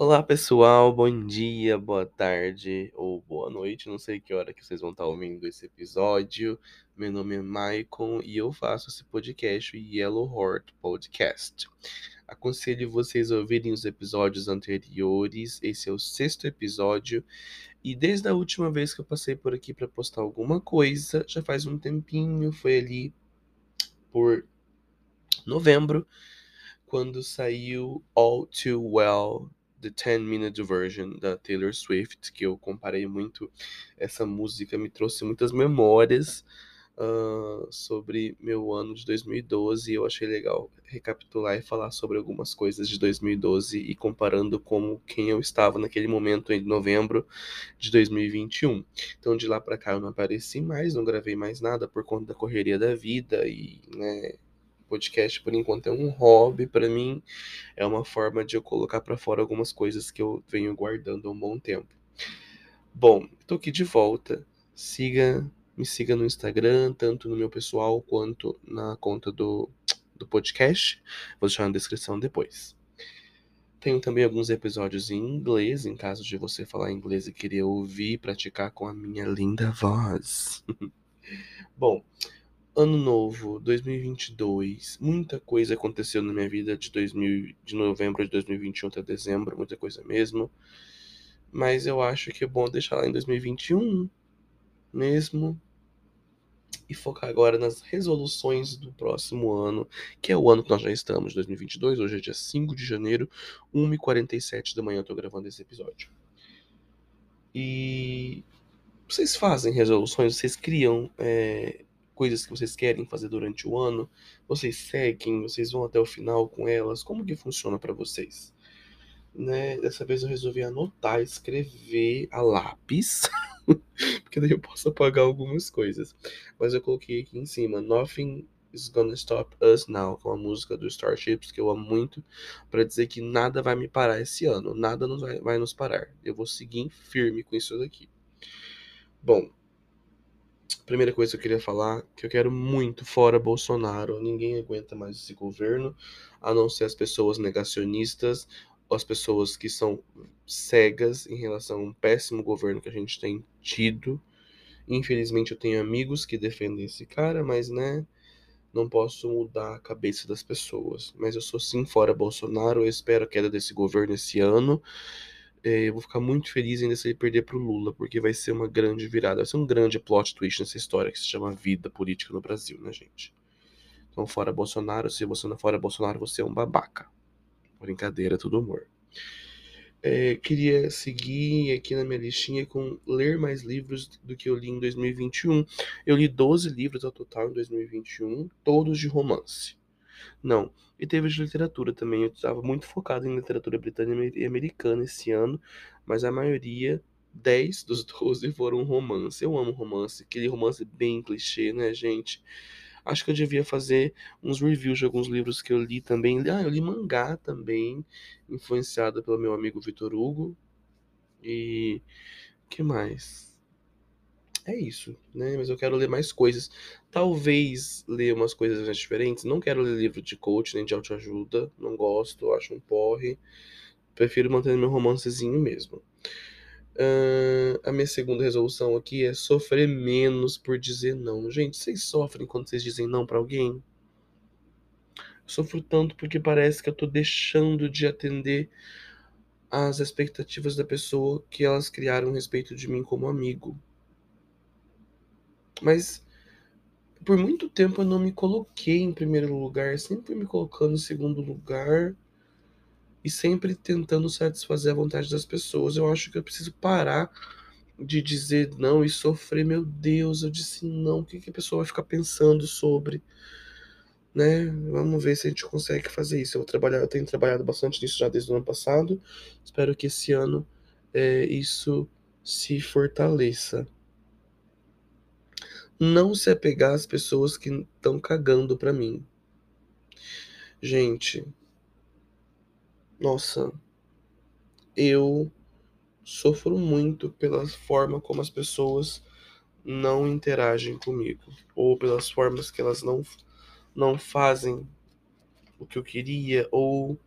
Olá pessoal, bom dia, boa tarde ou boa noite, não sei que hora que vocês vão estar ouvindo esse episódio. Meu nome é Maicon e eu faço esse podcast, o Yellow Heart Podcast. Aconselho vocês a ouvirem os episódios anteriores, esse é o sexto episódio, e desde a última vez que eu passei por aqui para postar alguma coisa, já faz um tempinho, foi ali por novembro, quando saiu All Too Well The 10 Minute Version da Taylor Swift, que eu comparei muito. Essa música me trouxe muitas memórias uh, sobre meu ano de 2012. Eu achei legal recapitular e falar sobre algumas coisas de 2012 e comparando como quem eu estava naquele momento em novembro de 2021. Então de lá para cá eu não apareci mais, não gravei mais nada por conta da correria da vida e, né, podcast por enquanto é um hobby para mim, é uma forma de eu colocar para fora algumas coisas que eu venho guardando há um bom tempo. Bom, tô aqui de volta. Siga, me siga no Instagram, tanto no meu pessoal quanto na conta do, do podcast. Vou deixar na descrição depois. Tenho também alguns episódios em inglês, em caso de você falar inglês e querer ouvir e praticar com a minha linda voz. Bom, Ano novo, 2022. Muita coisa aconteceu na minha vida de 2000, de novembro de 2021 até dezembro, muita coisa mesmo. Mas eu acho que é bom deixar lá em 2021 mesmo e focar agora nas resoluções do próximo ano, que é o ano que nós já estamos, 2022. Hoje é dia 5 de janeiro, 1h47 da manhã eu tô gravando esse episódio. E vocês fazem resoluções, vocês criam é, coisas que vocês querem fazer durante o ano? Vocês seguem? Vocês vão até o final com elas? Como que funciona para vocês? Né? Dessa vez eu resolvi anotar, escrever a lápis, porque daí eu posso apagar algumas coisas. Mas eu coloquei aqui em cima, Nothing is Gonna Stop Us Now, é uma música do Starships que eu amo muito, para dizer que nada vai me parar esse ano, nada nos vai, vai nos parar. Eu vou seguir firme com isso daqui. Bom, primeira coisa que eu queria falar, que eu quero muito fora Bolsonaro. Ninguém aguenta mais esse governo, a não ser as pessoas negacionistas, as pessoas que são cegas em relação a um péssimo governo que a gente tem tido. Infelizmente eu tenho amigos que defendem esse cara, mas né, não posso mudar a cabeça das pessoas. Mas eu sou sim fora Bolsonaro, eu espero a queda desse governo esse ano. É, eu vou ficar muito feliz ainda se ele perder pro Lula, porque vai ser uma grande virada, vai ser um grande plot twist nessa história que se chama vida política no Brasil, né, gente? Então, fora Bolsonaro, se você não é fora Bolsonaro, você é um babaca. Brincadeira, tudo humor. É, queria seguir aqui na minha listinha com ler mais livros do que eu li em 2021. Eu li 12 livros ao total em 2021, todos de romance. Não. E teve de literatura também. Eu estava muito focado em literatura britânica e americana esse ano, mas a maioria, 10 dos 12, foram romance. Eu amo romance, aquele romance bem clichê, né, gente? Acho que eu devia fazer uns reviews de alguns livros que eu li também. Ah, eu li mangá também, influenciado pelo meu amigo Vitor Hugo. E que mais? É isso, né? Mas eu quero ler mais coisas. Talvez ler umas coisas mais diferentes. Não quero ler livro de coach nem de autoajuda. Não gosto, acho um porre. Prefiro manter meu romancezinho mesmo. Uh, a minha segunda resolução aqui é sofrer menos por dizer não. Gente, vocês sofrem quando vocês dizem não para alguém? Eu sofro tanto porque parece que eu tô deixando de atender às expectativas da pessoa que elas criaram a respeito de mim como amigo. Mas por muito tempo eu não me coloquei em primeiro lugar, sempre me colocando em segundo lugar e sempre tentando satisfazer a vontade das pessoas. Eu acho que eu preciso parar de dizer não e sofrer, meu Deus, eu disse não, o que, que a pessoa vai ficar pensando sobre? Né? Vamos ver se a gente consegue fazer isso. Eu, trabalhar, eu tenho trabalhado bastante nisso já desde o ano passado. Espero que esse ano é, isso se fortaleça não se apegar às pessoas que estão cagando para mim. Gente, nossa, eu sofro muito pela forma como as pessoas não interagem comigo, ou pelas formas que elas não, não fazem o que eu queria, ou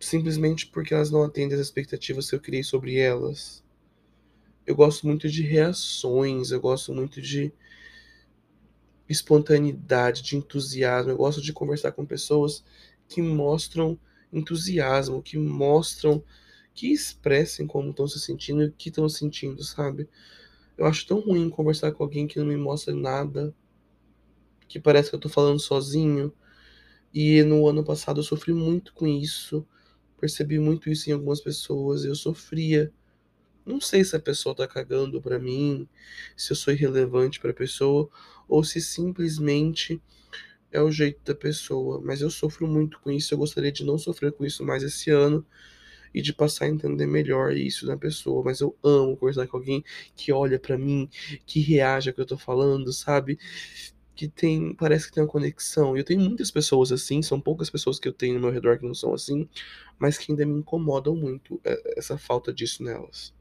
simplesmente porque elas não atendem às expectativas que eu criei sobre elas. Eu gosto muito de reações, eu gosto muito de espontaneidade, de entusiasmo. Eu gosto de conversar com pessoas que mostram entusiasmo, que mostram, que expressem como estão se sentindo e o que estão sentindo, sabe? Eu acho tão ruim conversar com alguém que não me mostra nada, que parece que eu tô falando sozinho. E no ano passado eu sofri muito com isso. Percebi muito isso em algumas pessoas. Eu sofria. Não sei se a pessoa tá cagando pra mim, se eu sou irrelevante pra pessoa, ou se simplesmente é o jeito da pessoa. Mas eu sofro muito com isso. Eu gostaria de não sofrer com isso mais esse ano e de passar a entender melhor isso na pessoa. Mas eu amo conversar com alguém que olha para mim, que reage ao que eu tô falando, sabe? Que tem, parece que tem uma conexão. Eu tenho muitas pessoas assim, são poucas pessoas que eu tenho no meu redor que não são assim, mas que ainda me incomodam muito é, essa falta disso nelas.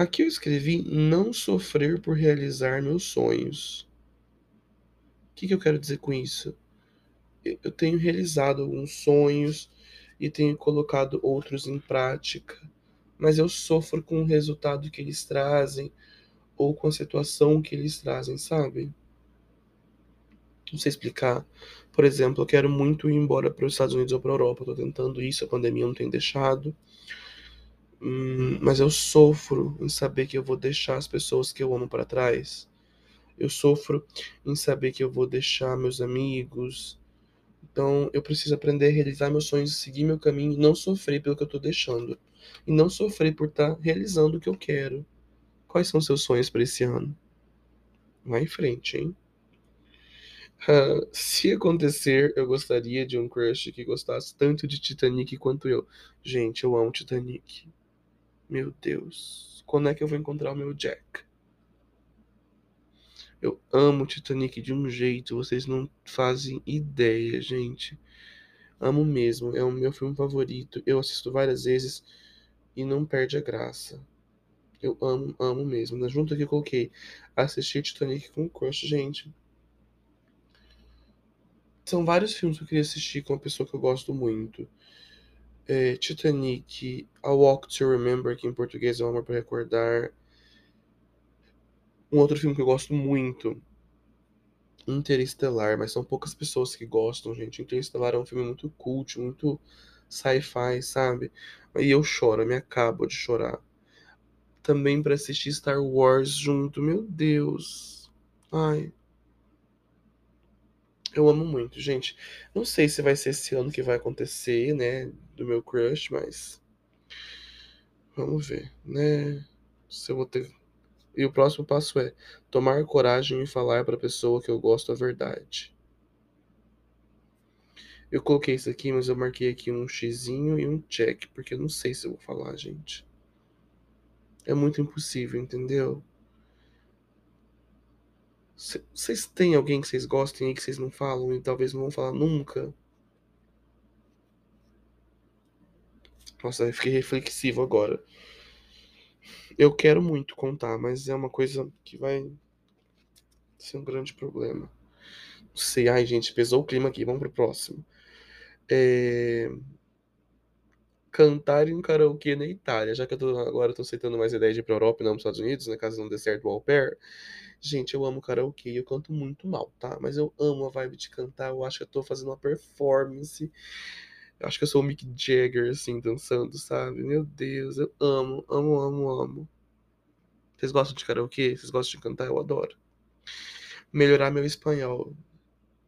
Aqui eu escrevi não sofrer por realizar meus sonhos. O que, que eu quero dizer com isso? Eu tenho realizado alguns sonhos e tenho colocado outros em prática, mas eu sofro com o resultado que eles trazem ou com a situação que eles trazem, sabe? Não sei explicar. Por exemplo, eu quero muito ir embora para os Estados Unidos ou para a Europa. Estou tentando isso, a pandemia não tem deixado. Hum, mas eu sofro em saber que eu vou deixar as pessoas que eu amo para trás. Eu sofro em saber que eu vou deixar meus amigos. Então eu preciso aprender a realizar meus sonhos, seguir meu caminho e não sofrer pelo que eu estou deixando. E não sofrer por estar tá realizando o que eu quero. Quais são seus sonhos para esse ano? Vai em frente, hein? Uh, se acontecer, eu gostaria de um crush que gostasse tanto de Titanic quanto eu. Gente, eu amo Titanic. Meu Deus. Quando é que eu vou encontrar o meu Jack? Eu amo Titanic de um jeito, vocês não fazem ideia, gente. Amo mesmo, é o meu filme favorito. Eu assisto várias vezes e não perde a graça. Eu amo, amo mesmo. Na junta que eu coloquei assistir Titanic com crush, gente. São vários filmes que eu queria assistir com uma pessoa que eu gosto muito. É, Titanic, A Walk to Remember, que em português é um Amor para Recordar. Um outro filme que eu gosto muito, Interestelar, mas são poucas pessoas que gostam, gente. Interestelar é um filme muito cult, muito sci-fi, sabe? E eu choro, eu me acabo de chorar também para assistir Star Wars junto. Meu Deus. Ai. Eu amo muito, gente. Não sei se vai ser esse ano que vai acontecer, né? Do meu crush, mas. Vamos ver, né? Se eu vou ter. E o próximo passo é tomar coragem e falar para a pessoa que eu gosto a verdade. Eu coloquei isso aqui, mas eu marquei aqui um xizinho e um check, porque eu não sei se eu vou falar, gente é muito impossível, entendeu? Vocês têm alguém que vocês gostem aí que vocês não falam e talvez não vão falar nunca? Nossa, eu fiquei reflexivo agora. Eu quero muito contar, mas é uma coisa que vai ser um grande problema. Não sei, ai gente, pesou o clima aqui, vamos pro próximo. É cantar em um karaokê na Itália, já que eu tô, agora tô aceitando mais ideias de ir pra Europa e não pros Estados Unidos, né, caso não dê certo o au pair. Gente, eu amo karaokê, eu canto muito mal, tá? Mas eu amo a vibe de cantar, eu acho que eu tô fazendo uma performance. Eu acho que eu sou o Mick Jagger, assim, dançando, sabe? Meu Deus, eu amo, amo, amo, amo. Vocês gostam de karaokê? Vocês gostam de cantar? Eu adoro. Melhorar meu espanhol.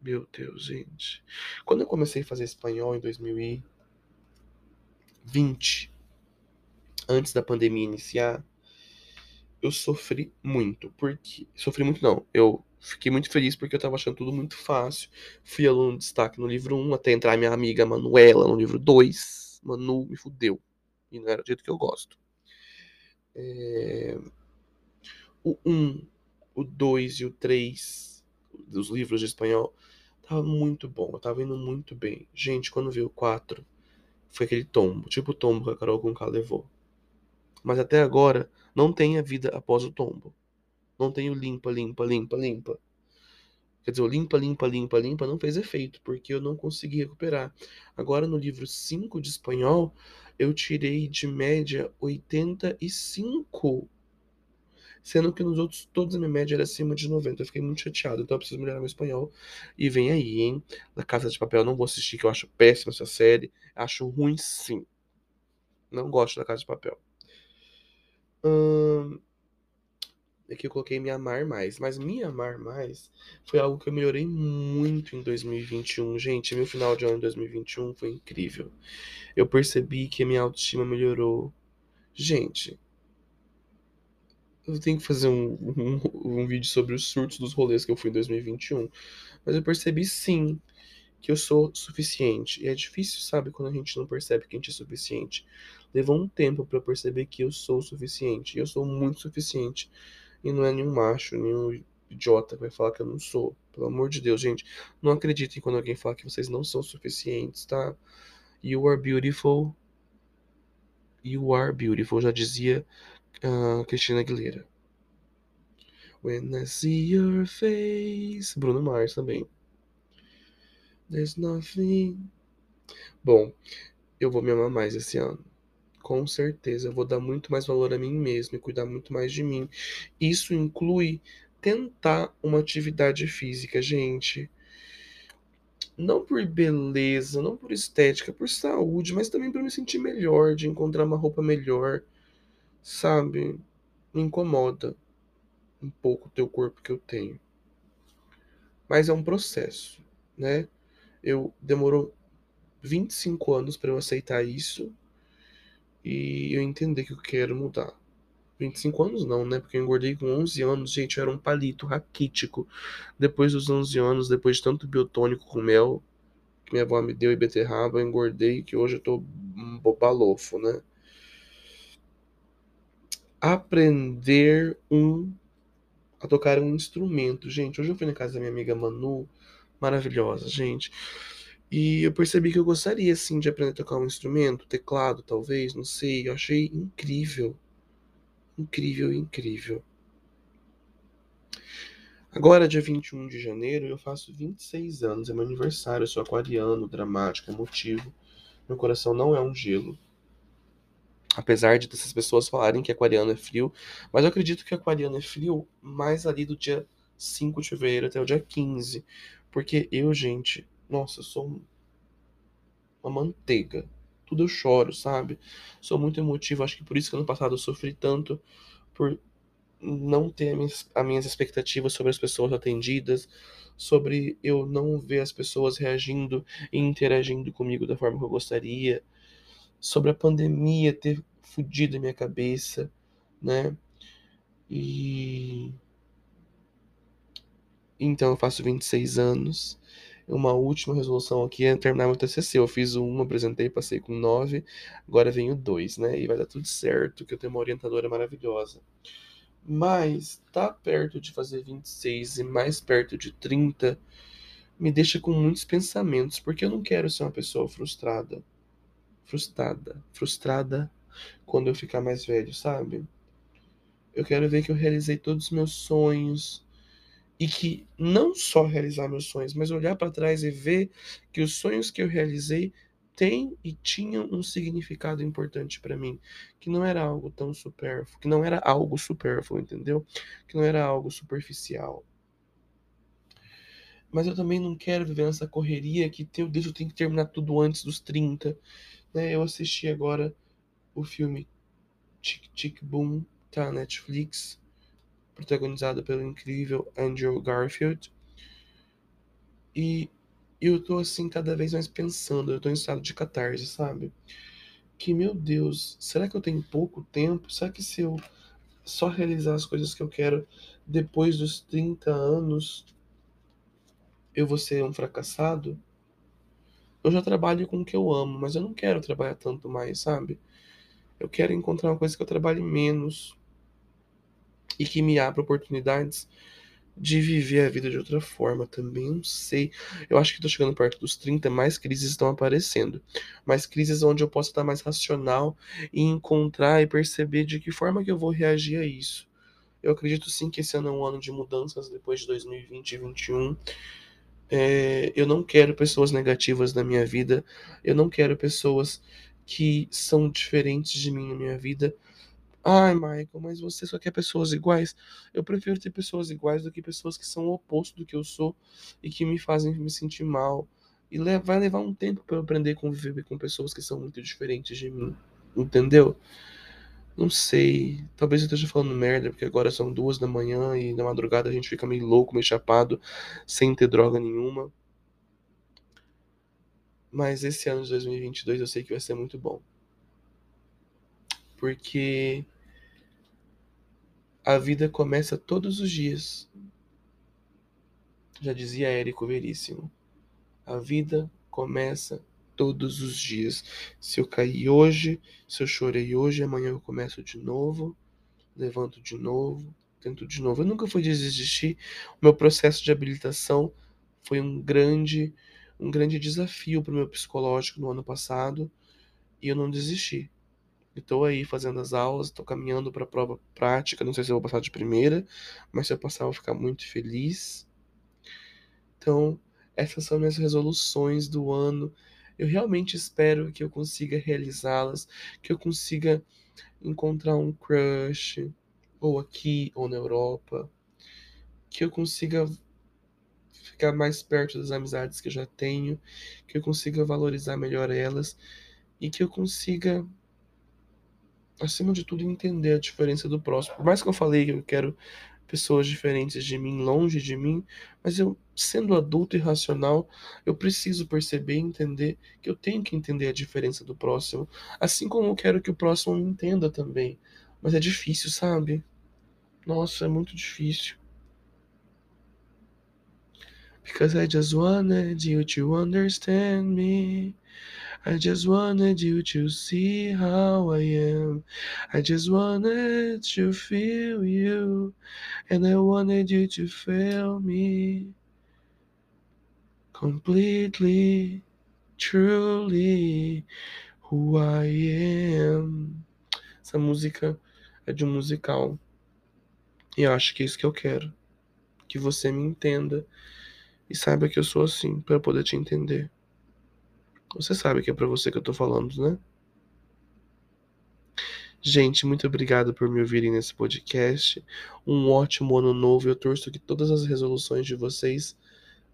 Meu Deus, gente. Quando eu comecei a fazer espanhol em 2000 e 20, antes da pandemia iniciar, eu sofri muito. Porque. Sofri muito, não. Eu fiquei muito feliz porque eu tava achando tudo muito fácil. Fui aluno de destaque no livro 1, até entrar minha amiga Manuela no livro 2. Manu me fudeu. E não era do jeito que eu gosto. É... O 1, o 2 e o 3 dos livros de espanhol tava muito bom. Eu tava indo muito bem. Gente, quando veio o 4, foi aquele tombo, tipo o tombo que a Carol Conká levou. Mas até agora não tem a vida após o tombo. Não tem o limpa, limpa, limpa, limpa. Quer dizer, o limpa, limpa, limpa, limpa não fez efeito, porque eu não consegui recuperar. Agora, no livro 5 de espanhol, eu tirei de média 85. Sendo que nos outros, todos a minha média era acima de 90. Eu fiquei muito chateado, então eu preciso melhorar meu espanhol. E vem aí, hein? Da Casa de Papel, não vou assistir, que eu acho péssima essa série. Acho ruim, sim. Não gosto da Casa de Papel. Hum, aqui eu coloquei me amar mais. Mas me amar mais foi algo que eu melhorei muito em 2021. Gente, meu final de ano de 2021 foi incrível. Eu percebi que minha autoestima melhorou. Gente, eu tenho que fazer um, um, um vídeo sobre os surtos dos rolês que eu fui em 2021. Mas eu percebi sim que eu sou suficiente. E é difícil, sabe, quando a gente não percebe que a gente é suficiente. Levou um tempo para perceber que eu sou suficiente. E eu sou muito suficiente. E não é nenhum macho, nenhum idiota que vai falar que eu não sou. Pelo amor de Deus, gente. Não acreditem quando alguém fala que vocês não são suficientes, tá? You are beautiful. You are beautiful. Já dizia uh, Cristina Aguilera. When I see your face. Bruno Mars também. There's nothing. Bom, eu vou me amar mais esse ano. Com certeza, eu vou dar muito mais valor a mim mesmo e cuidar muito mais de mim. Isso inclui tentar uma atividade física, gente. Não por beleza, não por estética, por saúde, mas também para me sentir melhor, de encontrar uma roupa melhor, sabe? Me incomoda um pouco o teu corpo que eu tenho. Mas é um processo, né? Eu demorou 25 anos para eu aceitar isso e eu entender que eu quero mudar. 25 anos não, né? Porque eu engordei com 11 anos, gente, eu era um palito raquítico. Depois dos 11 anos, depois de tanto biotônico com mel que minha avó me deu e beterraba, eu engordei que hoje eu tô um bobalofo, né? Aprender um a tocar um instrumento. Gente, hoje eu fui na casa da minha amiga Manu, maravilhosa, gente. E eu percebi que eu gostaria, sim, de aprender a tocar um instrumento, teclado, talvez, não sei. Eu achei incrível. Incrível, incrível. Agora, dia 21 de janeiro, eu faço 26 anos, é meu aniversário. Eu sou aquariano, dramático, emotivo. Meu coração não é um gelo. Apesar de essas pessoas falarem que aquariano é frio, mas eu acredito que aquariano é frio mais ali do dia 5 de fevereiro até o dia 15. Porque eu, gente, nossa, eu sou uma manteiga. Tudo eu choro, sabe? Sou muito emotivo. Acho que por isso que ano passado eu sofri tanto por não ter as minhas expectativas sobre as pessoas atendidas, sobre eu não ver as pessoas reagindo e interagindo comigo da forma que eu gostaria, sobre a pandemia ter fudido a minha cabeça, né? E então eu faço 26 anos uma última resolução aqui é terminar meu TCC. Eu fiz uma, apresentei, passei com nove, agora vem o dois, né? E vai dar tudo certo, que eu tenho uma orientadora maravilhosa. Mas tá perto de fazer 26 e mais perto de 30 me deixa com muitos pensamentos, porque eu não quero ser uma pessoa frustrada. Frustrada. Frustrada quando eu ficar mais velho, sabe? Eu quero ver que eu realizei todos os meus sonhos, e que não só realizar meus sonhos, mas olhar para trás e ver que os sonhos que eu realizei têm e tinham um significado importante para mim, que não era algo tão supérfluo, que não era algo supérfluo, entendeu? Que não era algo superficial. Mas eu também não quero viver nessa correria que, meu Deus, eu tenho que terminar tudo antes dos 30. Né? Eu assisti agora o filme Tic Tic Boom, tá na Netflix protagonizada pelo incrível Andrew Garfield. E eu tô assim cada vez mais pensando, eu tô em estado de catarse, sabe? Que meu Deus, será que eu tenho pouco tempo? Será que se eu só realizar as coisas que eu quero depois dos 30 anos, eu vou ser um fracassado? Eu já trabalho com o que eu amo, mas eu não quero trabalhar tanto mais, sabe? Eu quero encontrar uma coisa que eu trabalhe menos, e que me abra oportunidades de viver a vida de outra forma também, não sei. Eu acho que estou chegando perto dos 30, mais crises estão aparecendo. Mais crises onde eu posso estar mais racional e encontrar e perceber de que forma que eu vou reagir a isso. Eu acredito sim que esse ano é um ano de mudanças depois de 2020 e 2021. É, eu não quero pessoas negativas na minha vida. Eu não quero pessoas que são diferentes de mim na minha vida. Ai, Michael, mas você só quer pessoas iguais? Eu prefiro ter pessoas iguais do que pessoas que são o oposto do que eu sou e que me fazem me sentir mal. E vai levar um tempo para eu aprender a conviver com pessoas que são muito diferentes de mim. Entendeu? Não sei. Talvez eu esteja falando merda, porque agora são duas da manhã e na madrugada a gente fica meio louco, meio chapado, sem ter droga nenhuma. Mas esse ano de 2022 eu sei que vai ser muito bom. Porque a vida começa todos os dias. Já dizia Érico Veríssimo. A vida começa todos os dias. Se eu caí hoje, se eu chorei hoje, amanhã eu começo de novo, levanto de novo, tento de novo. Eu nunca fui desistir. O meu processo de habilitação foi um grande, um grande desafio para o meu psicológico no ano passado e eu não desisti. Estou aí fazendo as aulas, estou caminhando para a prova prática. Não sei se eu vou passar de primeira, mas se eu passar, eu vou ficar muito feliz. Então, essas são minhas resoluções do ano. Eu realmente espero que eu consiga realizá-las, que eu consiga encontrar um crush, ou aqui, ou na Europa, que eu consiga ficar mais perto das amizades que eu já tenho, que eu consiga valorizar melhor elas e que eu consiga, acima de tudo, entender a diferença do próximo. Por mais que eu falei que eu quero pessoas diferentes de mim, longe de mim, mas eu, sendo adulto e racional, eu preciso perceber e entender que eu tenho que entender a diferença do próximo, assim como eu quero que o próximo me entenda também. Mas é difícil, sabe? Nossa, é muito difícil. Because I just wanted you to understand me. I just wanted you to see how I am. I just wanted to feel you. And I wanted you to feel me. Completely, truly, who I am. Essa música é de um musical. E acho que é isso que eu quero. Que você me entenda e saiba que eu sou assim para poder te entender. Você sabe que é para você que eu tô falando, né? Gente, muito obrigado por me ouvirem nesse podcast. Um ótimo ano novo. Eu torço que todas as resoluções de vocês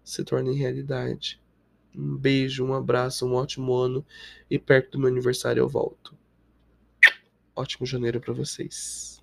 se tornem realidade. Um beijo, um abraço, um ótimo ano e perto do meu aniversário eu volto. Ótimo janeiro para vocês.